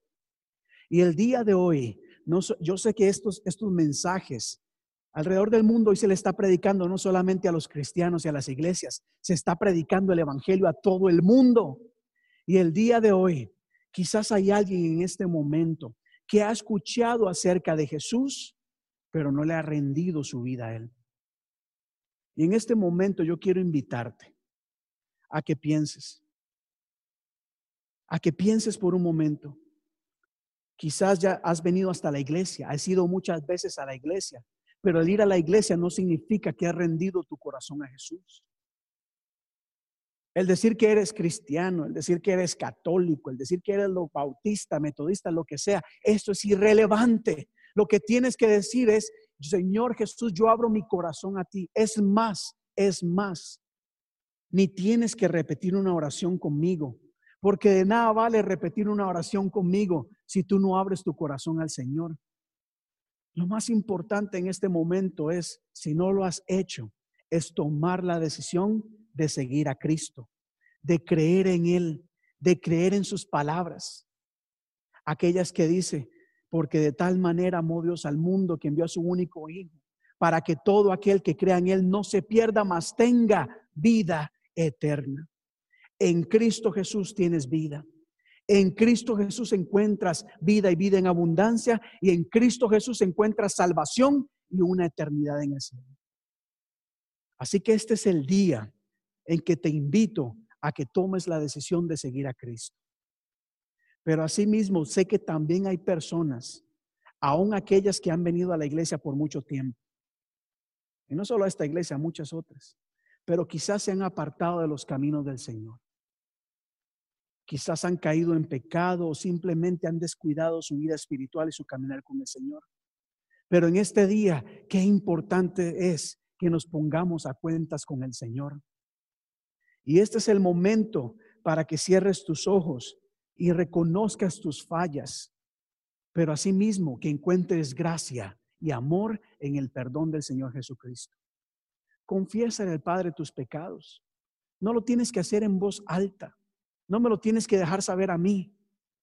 Y el día de hoy, no, yo sé que estos, estos mensajes alrededor del mundo hoy se le está predicando no solamente a los cristianos y a las iglesias, se está predicando el Evangelio a todo el mundo. Y el día de hoy, quizás hay alguien en este momento que ha escuchado acerca de Jesús, pero no le ha rendido su vida a Él. Y en este momento yo quiero invitarte a que pienses, a que pienses por un momento. Quizás ya has venido hasta la iglesia, has ido muchas veces a la iglesia, pero el ir a la iglesia no significa que has rendido tu corazón a Jesús. El decir que eres cristiano, el decir que eres católico, el decir que eres lo bautista, metodista, lo que sea, eso es irrelevante. Lo que tienes que decir es, Señor Jesús, yo abro mi corazón a ti. Es más, es más. Ni tienes que repetir una oración conmigo, porque de nada vale repetir una oración conmigo si tú no abres tu corazón al Señor. Lo más importante en este momento es, si no lo has hecho, es tomar la decisión de seguir a Cristo, de creer en Él, de creer en sus palabras. Aquellas que dice, porque de tal manera amó Dios al mundo que envió a su único Hijo, para que todo aquel que crea en Él no se pierda, mas tenga vida eterna. En Cristo Jesús tienes vida. En Cristo Jesús encuentras vida y vida en abundancia y en Cristo Jesús encuentras salvación y una eternidad en el cielo. Así que este es el día en que te invito a que tomes la decisión de seguir a Cristo. Pero asimismo, sé que también hay personas, aún aquellas que han venido a la iglesia por mucho tiempo, y no solo a esta iglesia, a muchas otras, pero quizás se han apartado de los caminos del Señor. Quizás han caído en pecado o simplemente han descuidado su vida espiritual y su caminar con el Señor. Pero en este día, qué importante es que nos pongamos a cuentas con el Señor. Y este es el momento para que cierres tus ojos y reconozcas tus fallas, pero asimismo que encuentres gracia y amor en el perdón del Señor Jesucristo. Confiesa en el Padre tus pecados. No lo tienes que hacer en voz alta. No me lo tienes que dejar saber a mí.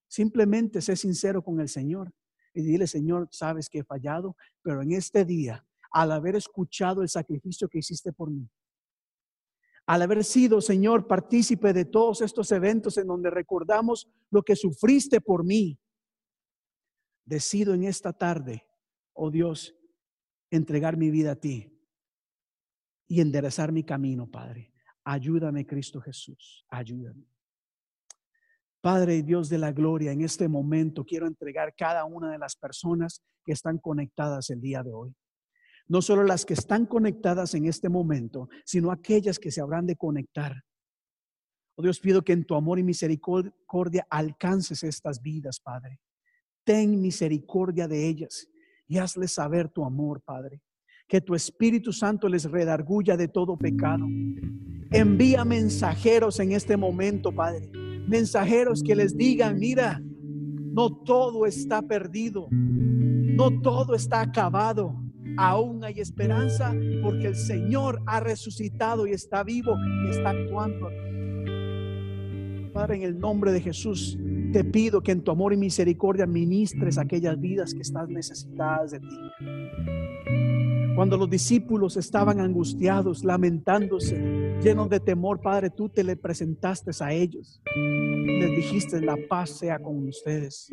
Simplemente sé sincero con el Señor y dile, Señor, sabes que he fallado, pero en este día, al haber escuchado el sacrificio que hiciste por mí, al haber sido, Señor, partícipe de todos estos eventos en donde recordamos lo que sufriste por mí, decido en esta tarde, oh Dios, entregar mi vida a ti y enderezar mi camino, Padre. Ayúdame, Cristo Jesús, ayúdame. Padre Dios de la gloria, en este momento quiero entregar cada una de las personas que están conectadas el día de hoy no solo las que están conectadas en este momento, sino aquellas que se habrán de conectar. Oh Dios, pido que en tu amor y misericordia alcances estas vidas, Padre. Ten misericordia de ellas y hazles saber tu amor, Padre. Que tu Espíritu Santo les redarguya de todo pecado. Envía mensajeros en este momento, Padre. Mensajeros que les digan, mira, no todo está perdido. No todo está acabado aún hay esperanza porque el Señor ha resucitado y está vivo y está actuando. Padre, en el nombre de Jesús, te pido que en tu amor y misericordia ministres aquellas vidas que están necesitadas de ti. Cuando los discípulos estaban angustiados, lamentándose, llenos de temor, Padre, tú te le presentaste a ellos. Les dijiste, la paz sea con ustedes.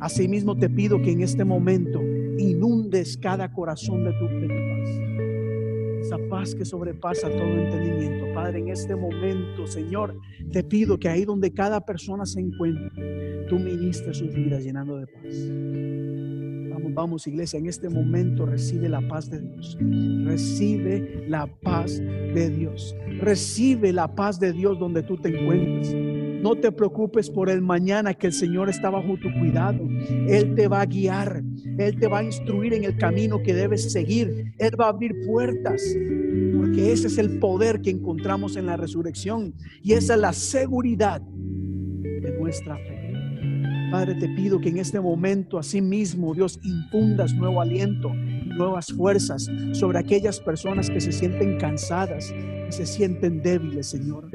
Asimismo te pido que en este momento inundes cada corazón de tu, paz. Esa paz que sobrepasa todo entendimiento. Padre, en este momento, Señor, te pido que ahí donde cada persona se encuentre, tú ministres sus vidas llenando de paz. Vamos iglesia, en este momento recibe la paz de Dios. Recibe la paz de Dios. Recibe la paz de Dios donde tú te encuentres. No te preocupes por el mañana que el Señor está bajo tu cuidado. Él te va a guiar. Él te va a instruir en el camino que debes seguir. Él va a abrir puertas. Porque ese es el poder que encontramos en la resurrección. Y esa es la seguridad de nuestra fe. Padre, te pido que en este momento, así mismo, Dios, infundas nuevo aliento, nuevas fuerzas sobre aquellas personas que se sienten cansadas, que se sienten débiles, Señor.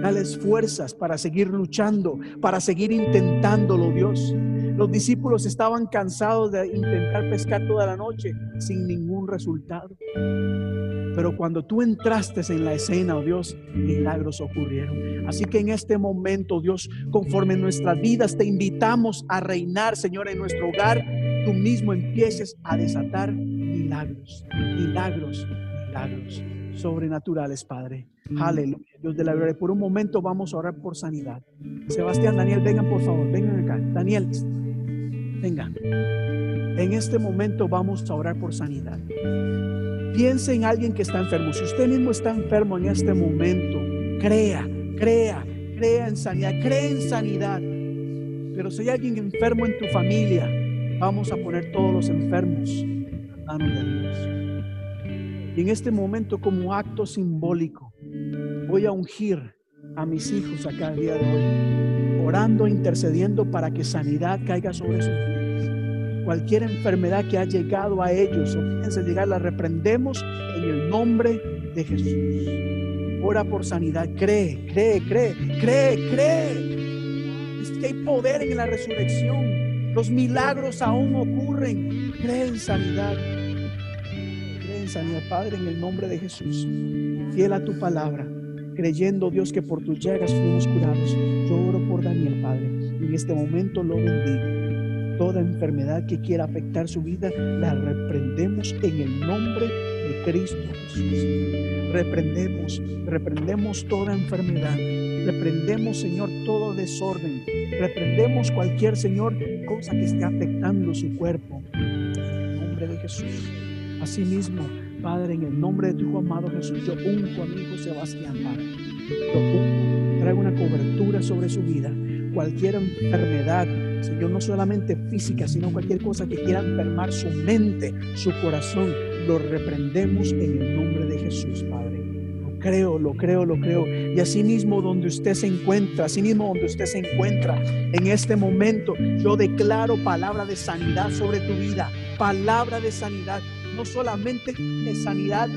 Dales fuerzas para seguir luchando, para seguir intentándolo, Dios. Los discípulos estaban cansados de intentar pescar toda la noche sin ningún resultado. Pero cuando tú entraste en la escena, oh Dios, milagros ocurrieron. Así que en este momento, Dios, conforme nuestras vidas te invitamos a reinar, Señor, en nuestro hogar, tú mismo empieces a desatar milagros, milagros, milagros sobrenaturales, Padre. Aleluya. Dios de la gloria. Por un momento vamos a orar por sanidad. Sebastián, Daniel, vengan por favor, vengan acá. Daniel, vengan. En este momento vamos a orar por sanidad. Piense en alguien que está enfermo. Si usted mismo está enfermo en este momento, crea, crea, crea en sanidad, cree en sanidad. Pero si hay alguien enfermo en tu familia, vamos a poner todos los enfermos en manos de Dios. Y en este momento, como acto simbólico, voy a ungir a mis hijos acá el día de hoy, orando, intercediendo para que sanidad caiga sobre sus vidas cualquier enfermedad que ha llegado a ellos o piense llegar, la reprendemos en el nombre de Jesús. Ora por sanidad, cree, cree, cree, cree, cree. Es que hay poder en la resurrección. Los milagros aún ocurren. Cree en sanidad. Cree en sanidad, Padre, en el nombre de Jesús. Fiel a tu palabra, creyendo, Dios, que por tus llagas fuimos curados. Yo por Daniel, Padre. En este momento lo bendigo toda enfermedad que quiera afectar su vida, la reprendemos en el nombre de Cristo Jesús. Reprendemos, reprendemos toda enfermedad. Reprendemos, Señor, todo desorden. Reprendemos cualquier, Señor, cosa que esté afectando su cuerpo. En el nombre de Jesús. Asimismo, Padre, en el nombre de tu amado Jesús, yo unjo a mi hijo Sebastián, Padre. Yo traigo una cobertura sobre su vida. Cualquier enfermedad, Señor, no solamente física, sino cualquier cosa que quiera enfermar su mente, su corazón, lo reprendemos en el nombre de Jesús, Padre. Lo creo, lo creo, lo creo. Y así mismo donde usted se encuentra, así mismo donde usted se encuentra en este momento, yo declaro palabra de sanidad sobre tu vida, palabra de sanidad, no solamente de sanidad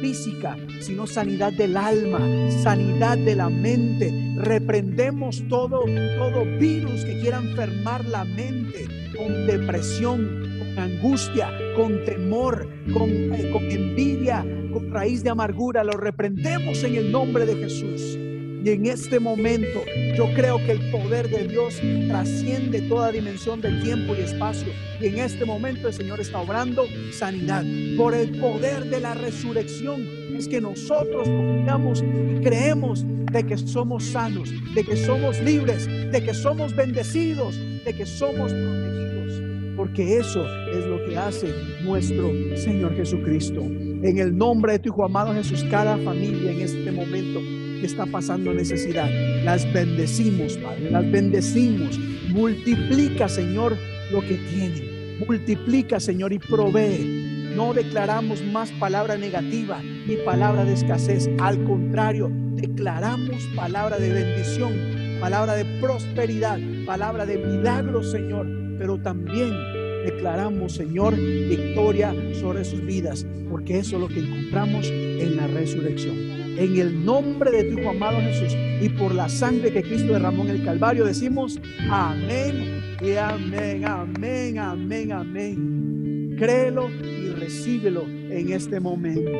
física, sino sanidad del alma, sanidad de la mente. Reprendemos todo, todo virus que quiera enfermar la mente con depresión, con angustia, con temor, con, eh, con envidia, con raíz de amargura. Lo reprendemos en el nombre de Jesús. Y en este momento yo creo que el poder de Dios trasciende toda dimensión del tiempo y espacio. Y en este momento el Señor está obrando sanidad. Por el poder de la resurrección es que nosotros confiamos y creemos de que somos sanos, de que somos libres, de que somos bendecidos, de que somos protegidos. Porque eso es lo que hace nuestro Señor Jesucristo. En el nombre de tu Hijo amado Jesús, cada familia en este momento está pasando necesidad. Las bendecimos, Padre, las bendecimos. Multiplica, Señor, lo que tienen. Multiplica, Señor, y provee. No declaramos más palabra negativa ni palabra de escasez. Al contrario, declaramos palabra de bendición, palabra de prosperidad, palabra de milagro, Señor. Pero también declaramos, Señor, victoria sobre sus vidas, porque eso es lo que encontramos en la resurrección. En el nombre de tu Hijo amado Jesús y por la sangre que Cristo derramó en el Calvario, decimos amén y amén, amén, amén, amén. Créelo y recíbelo en este momento.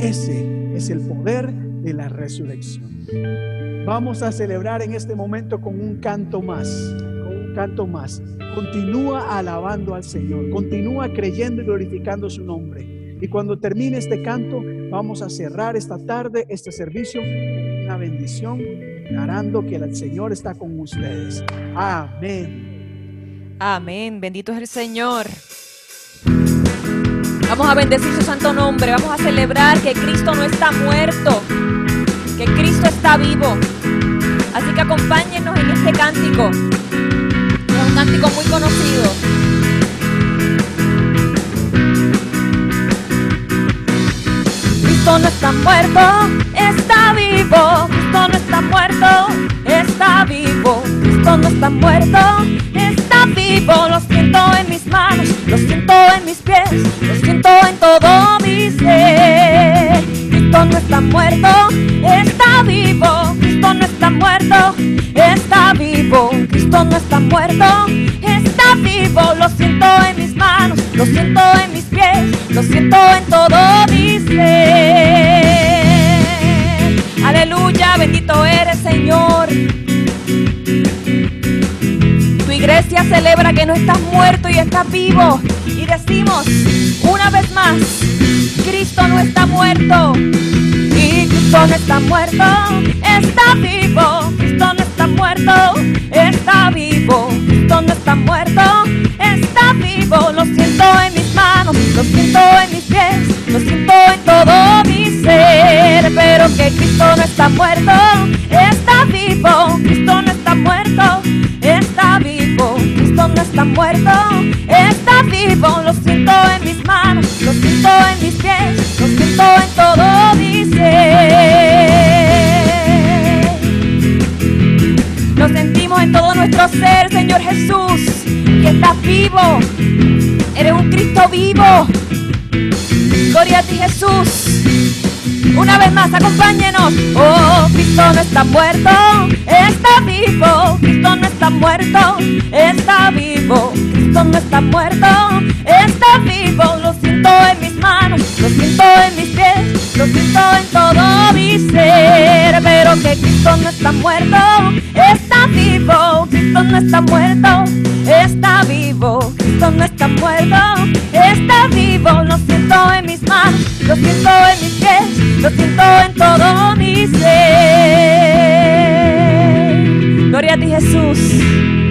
Ese es el poder de la resurrección. Vamos a celebrar en este momento con un canto más, con un canto más. Continúa alabando al Señor, continúa creyendo y glorificando su nombre. Y cuando termine este canto, vamos a cerrar esta tarde este servicio con una bendición, declarando que el Señor está con ustedes. Amén. Amén. Bendito es el Señor. Vamos a bendecir su santo nombre. Vamos a celebrar que Cristo no está muerto, que Cristo está vivo. Así que acompáñenos en este cántico. Es un cántico muy conocido. Cristo no está muerto, está vivo. Cristo no está muerto, está vivo. Cristo no está muerto, está vivo. Lo siento en mis manos, lo siento en mis pies, lo siento en todo mi ser. Cristo no está muerto, está vivo. Cristo no está muerto, está vivo. Cristo no está muerto, está vivo. Lo siento en mis manos, lo siento en mis pies, lo siento en todo mi ser. Aleluya, bendito eres Señor. Tu iglesia celebra que no estás muerto y estás vivo. Y decimos una vez más, Cristo no está muerto. Cristo no está muerto, está vivo. Cristo no está muerto, está vivo. Cristo no está muerto, está vivo. Lo siento en mis manos, lo siento en mis pies, lo siento en todo mi ser. Pero que Cristo no está muerto, está vivo. Cristo no está muerto, está vivo. Cristo no está muerto, está vivo. Lo siento en mis manos, lo siento en mis pies, lo siento en todo nuestro ser, Señor Jesús, que estás vivo. Eres un Cristo vivo. Gloria a ti, Jesús. Una vez más, acompáñenos. Oh, Cristo no está muerto, está vivo. Cristo no está muerto, está vivo. Cristo no está muerto, está vivo. Lo siento en mis manos, lo siento en mis pies, lo siento en todo mi ser. Pero que Cristo no está muerto, está vivo. Cristo no está muerto, está vivo. Cristo no está muerto, está vivo. Lo siento en mis manos, lo siento en mis pies, lo siento en todo mi ser. Gloria a ti, Jesús.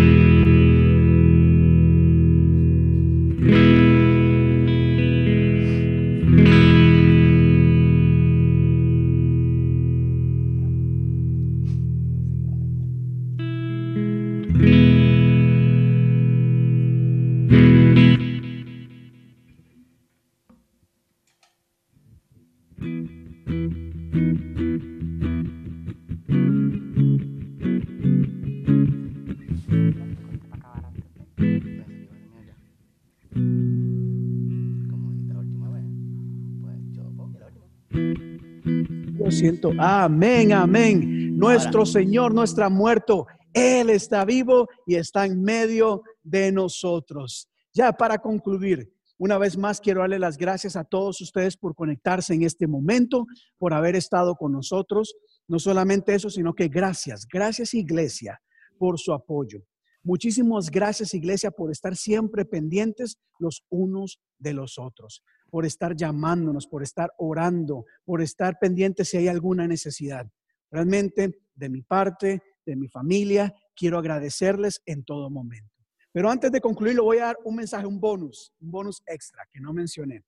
Siento. Amén, amén. Nuestro Señor no está muerto. Él está vivo y está en medio de nosotros. Ya para concluir, una vez más quiero darle las gracias a todos ustedes por conectarse en este momento, por haber estado con nosotros. No solamente eso, sino que gracias, gracias iglesia por su apoyo. Muchísimas gracias iglesia por estar siempre pendientes los unos de los otros, por estar llamándonos, por estar orando, por estar pendientes si hay alguna necesidad. Realmente, de mi parte, de mi familia, quiero agradecerles en todo momento. Pero antes de concluir, le voy a dar un mensaje, un bonus, un bonus extra que no mencioné.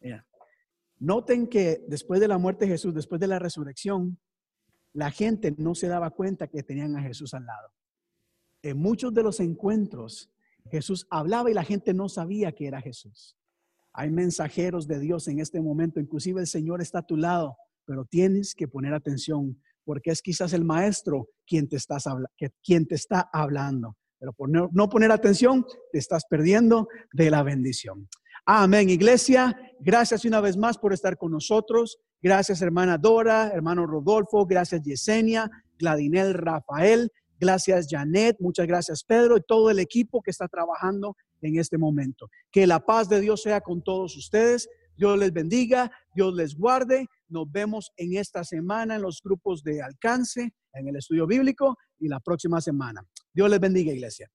Mira, noten que después de la muerte de Jesús, después de la resurrección, la gente no se daba cuenta que tenían a Jesús al lado. En muchos de los encuentros, Jesús hablaba y la gente no sabía que era Jesús. Hay mensajeros de Dios en este momento, inclusive el Señor está a tu lado, pero tienes que poner atención porque es quizás el maestro quien te, está hablando. Pero por no, no poner atención, te estás perdiendo de la bendición. Amén, iglesia. Gracias una vez más por estar con nosotros. Gracias, hermana Dora, hermano Rodolfo. Gracias, Yesenia, Gladinel, Rafael. Gracias, Janet. Muchas gracias, Pedro, y todo el equipo que está trabajando en este momento. Que la paz de Dios sea con todos ustedes. Dios les bendiga, Dios les guarde. Nos vemos en esta semana en los grupos de alcance, en el estudio bíblico y la próxima semana. Dios les bendiga, iglesia.